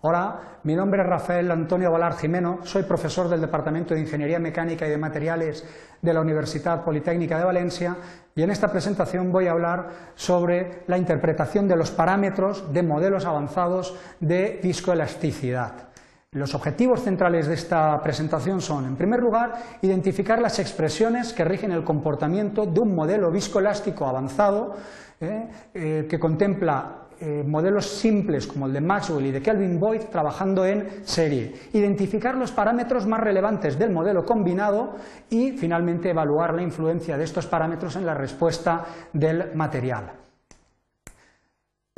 Hola, mi nombre es Rafael Antonio Valar Jimeno, soy profesor del Departamento de Ingeniería Mecánica y de Materiales de la Universidad Politécnica de Valencia y en esta presentación voy a hablar sobre la interpretación de los parámetros de modelos avanzados de viscoelasticidad. Los objetivos centrales de esta presentación son, en primer lugar, identificar las expresiones que rigen el comportamiento de un modelo viscoelástico avanzado eh, eh, que contempla eh, modelos simples como el de Maxwell y de Kelvin Boyd trabajando en serie, identificar los parámetros más relevantes del modelo combinado y finalmente evaluar la influencia de estos parámetros en la respuesta del material.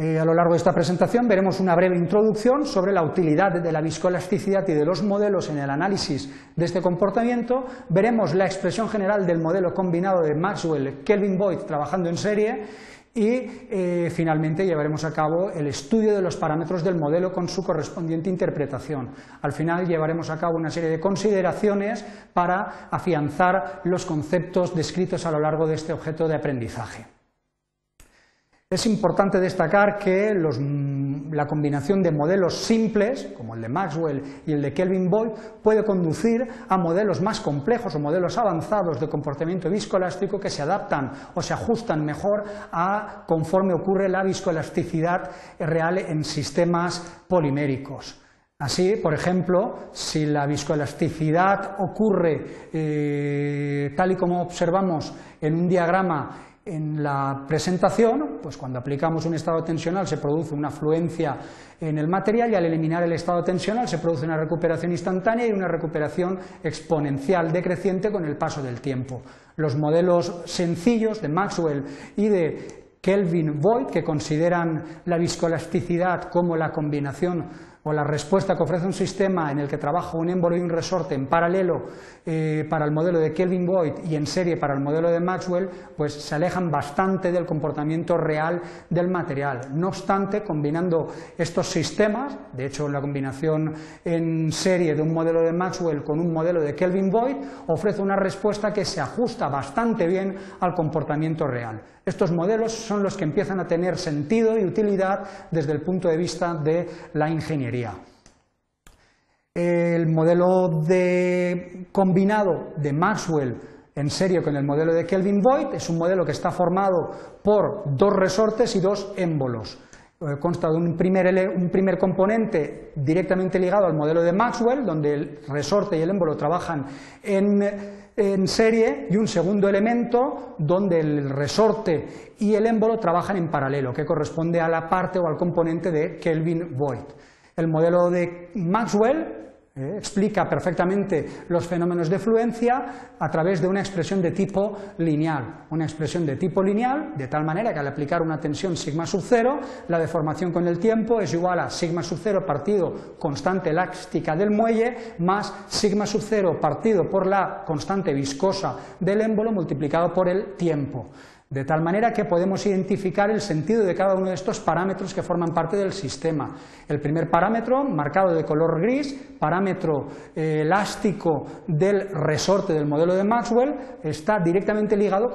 Eh, a lo largo de esta presentación veremos una breve introducción sobre la utilidad de la viscoelasticidad y de los modelos en el análisis de este comportamiento, veremos la expresión general del modelo combinado de Maxwell-Kelvin Boyd trabajando en serie y eh, finalmente llevaremos a cabo el estudio de los parámetros del modelo con su correspondiente interpretación. Al final llevaremos a cabo una serie de consideraciones para afianzar los conceptos descritos a lo largo de este objeto de aprendizaje. Es importante destacar que mm, la combinación de modelos simples, como el de Maxwell y el de Kelvin Boyd, puede conducir a modelos más complejos o modelos avanzados de comportamiento viscoelástico que se adaptan o se ajustan mejor a conforme ocurre la viscoelasticidad real en sistemas poliméricos. Así, por ejemplo, si la viscoelasticidad ocurre eh, tal y como observamos en un diagrama en la presentación, pues cuando aplicamos un estado tensional se produce una fluencia en el material y al eliminar el estado tensional se produce una recuperación instantánea y una recuperación exponencial decreciente con el paso del tiempo. Los modelos sencillos de Maxwell y de Kelvin Voigt, que consideran la viscoelasticidad como la combinación o la respuesta que ofrece un sistema en el que trabaja un émbolo y un resorte en paralelo eh, para el modelo de Kelvin Boyd y en serie para el modelo de Maxwell, pues se alejan bastante del comportamiento real del material. No obstante, combinando estos sistemas, de hecho la combinación en serie de un modelo de Maxwell con un modelo de Kelvin Boyd ofrece una respuesta que se ajusta bastante bien al comportamiento real. Estos modelos son los que empiezan a tener sentido y utilidad desde el punto de vista de la ingeniería. El modelo de combinado de Maxwell en serio con el modelo de Kelvin Boyd es un modelo que está formado por dos resortes y dos émbolos. Eh, consta de un primer, componente directamente ligado al modelo de Maxwell, donde el resorte y el émbolo trabajan en, en, serie, y un segundo elemento donde el resorte y el émbolo trabajan en paralelo, que corresponde a la parte o al componente de Kelvin Voigt. El modelo de Maxwell eh, explica perfectamente los fenómenos de fluencia a través de una expresión de tipo lineal. Una expresión de tipo lineal, de tal manera que al aplicar una tensión sigma sub cero, la deformación con el tiempo es igual a sigma sub cero partido constante elástica del muelle más sigma sub cero partido por la constante viscosa del émbolo multiplicado por el tiempo de tal manera que podemos identificar el sentido de cada uno de estos parámetros que forman parte del sistema. El primer parámetro, marcado de color gris, parámetro eh, elástico del resorte del modelo de Maxwell, está directamente ligado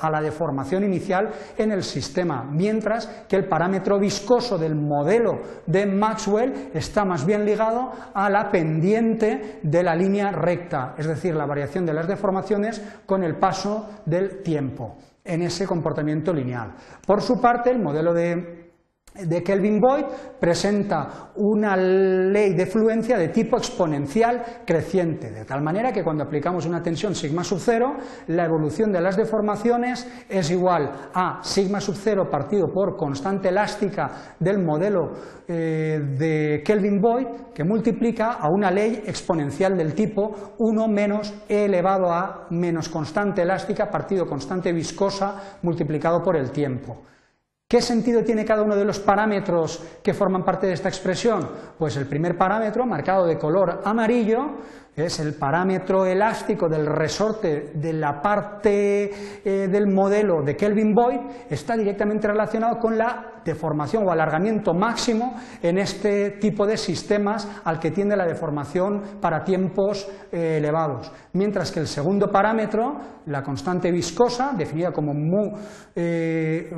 a la deformación inicial en el sistema, mientras que el parámetro viscoso del modelo de Maxwell está más bien ligado a la pendiente de la línea recta, es decir, la variación de las deformaciones con el paso del tiempo en ese comportamiento lineal. Por su parte, el modelo de de Kelvin Boyd presenta una ley de fluencia de tipo exponencial creciente, de tal manera que cuando aplicamos una tensión sigma sub cero, la evolución de las deformaciones es igual a sigma sub cero partido por constante elástica del modelo eh, de Kelvin Boyd, que multiplica a una ley exponencial del tipo 1 menos e elevado a menos constante elástica partido constante viscosa multiplicado por el tiempo. ¿Qué sentido tiene cada uno de los parámetros que forman parte de esta expresión? Pues el primer parámetro, marcado de color amarillo, es el parámetro elástico del resorte de la parte eh, del modelo de Kelvin Boyd, está directamente relacionado con la deformación o alargamiento máximo en este tipo de sistemas al que tiende la deformación para tiempos eh, elevados. Mientras que el segundo parámetro, la constante viscosa, definida como mu, eh,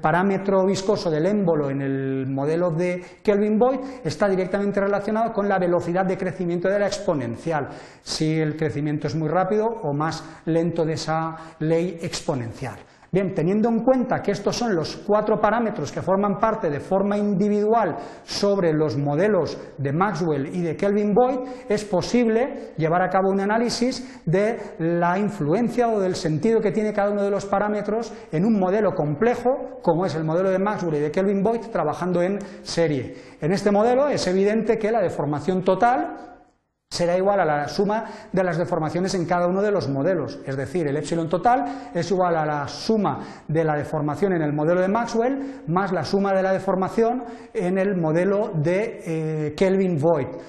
parámetro viscoso del émbolo en el modelo de Kelvin-Boyd, está directamente relacionado con la velocidad de crecimiento de la exponencial, si el crecimiento es muy rápido o más lento de esa ley exponencial. Bien, teniendo en cuenta que estos son los cuatro parámetros que forman parte de forma individual sobre los modelos de Maxwell y de Kelvin Boyd, es posible llevar a cabo un análisis de la influencia o del sentido que tiene cada uno de los parámetros en un modelo complejo, como es el modelo de Maxwell y de Kelvin Boyd, trabajando en serie. En este modelo es evidente que la deformación total será igual a la suma de las deformaciones en cada uno de los modelos, es decir, el epsilon total es igual a la suma de la deformación en el modelo de Maxwell más la suma de la deformación en el modelo de eh, Kelvin-Voigt.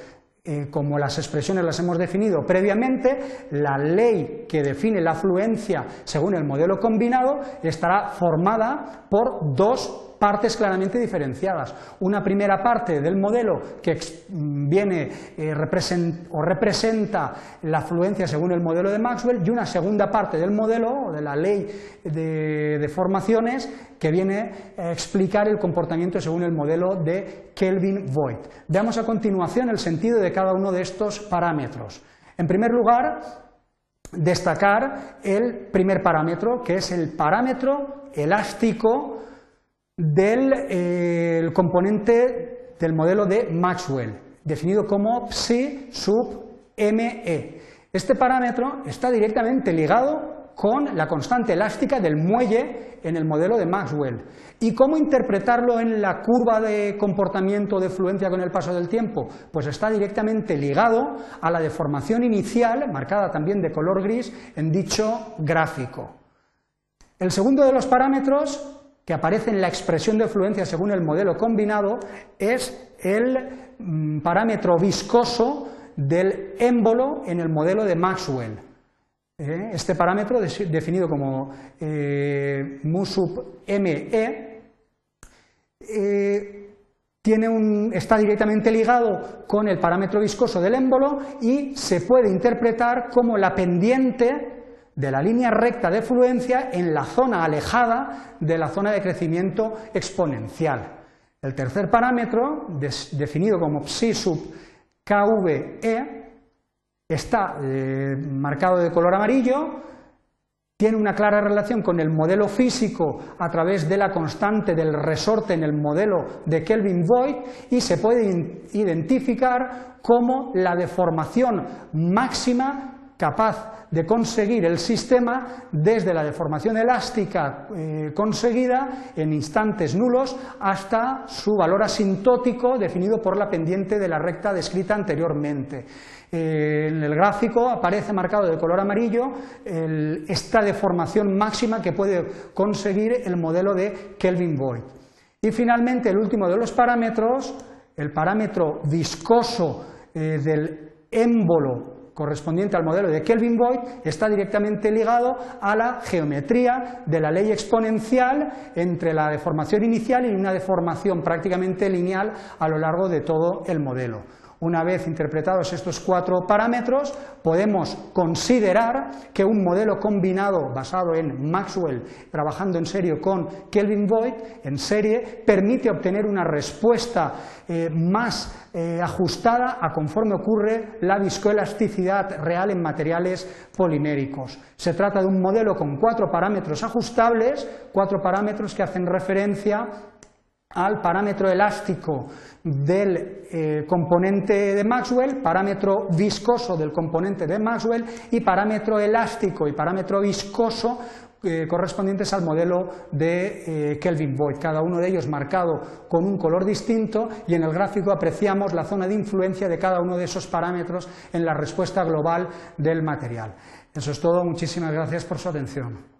Eh, como las expresiones las hemos definido previamente, la ley que define la fluencia según el modelo combinado estará formada por dos partes claramente diferenciadas. Una primera parte del modelo que viene eh, o representa la fluencia según el modelo de Maxwell y una segunda parte del modelo o de la ley de, de formaciones que viene a explicar el comportamiento según el modelo de Kelvin-Voigt. Veamos a continuación el sentido de cada uno de estos parámetros. En primer lugar, destacar el primer parámetro, que es el parámetro elástico del eh, componente del modelo de Maxwell, definido como psi sub me. Este parámetro está directamente ligado con la constante elástica del muelle en el modelo de Maxwell. ¿Y cómo interpretarlo en la curva de comportamiento de fluencia con el paso del tiempo? Pues está directamente ligado a la deformación inicial, marcada también de color gris, en dicho gráfico. El segundo de los parámetros que aparece en la expresión de fluencia según el modelo combinado es el mm, parámetro viscoso del émbolo en el modelo de Maxwell. ¿Eh? Este parámetro, definido como eh, mu sub me, eh, está directamente ligado con el parámetro viscoso del émbolo y se puede interpretar como la pendiente de la línea recta de fluencia en la zona alejada de la zona de crecimiento exponencial. El tercer parámetro, definido como psi sub KVE, está eh, marcado de color amarillo, tiene una clara relación con el modelo físico a través de la constante del resorte en el modelo de Kelvin-Voigt y se puede identificar como la deformación máxima capaz de conseguir el sistema desde la deformación elástica eh, conseguida en instantes nulos hasta su valor asintótico definido por la pendiente de la recta descrita anteriormente. Eh, en el gráfico aparece marcado de color amarillo esta deformación máxima que puede conseguir el modelo de Kelvin-Boyd. Y finalmente el último de los parámetros, el parámetro viscoso eh, del émbolo correspondiente al modelo de Kelvin-Boyd está directamente ligado a la geometría de la ley exponencial entre la deformación inicial y una deformación prácticamente lineal a lo largo de todo el modelo. Una vez interpretados estos cuatro parámetros, podemos considerar que un modelo combinado basado en Maxwell, trabajando en serio con Kelvin Boyd, en serie, permite obtener una respuesta eh, más eh, ajustada a conforme ocurre la viscoelasticidad real en materiales poliméricos. Se trata de un modelo con cuatro parámetros ajustables, cuatro parámetros que hacen referencia al parámetro elástico del eh, componente de Maxwell, parámetro viscoso del componente de Maxwell y parámetro elástico y parámetro viscoso eh, correspondientes al modelo de eh, Kelvin Boyd, cada uno de ellos marcado con un color distinto y en el gráfico apreciamos la zona de influencia de cada uno de esos parámetros en la respuesta global del material. Eso es todo, muchísimas gracias por su atención.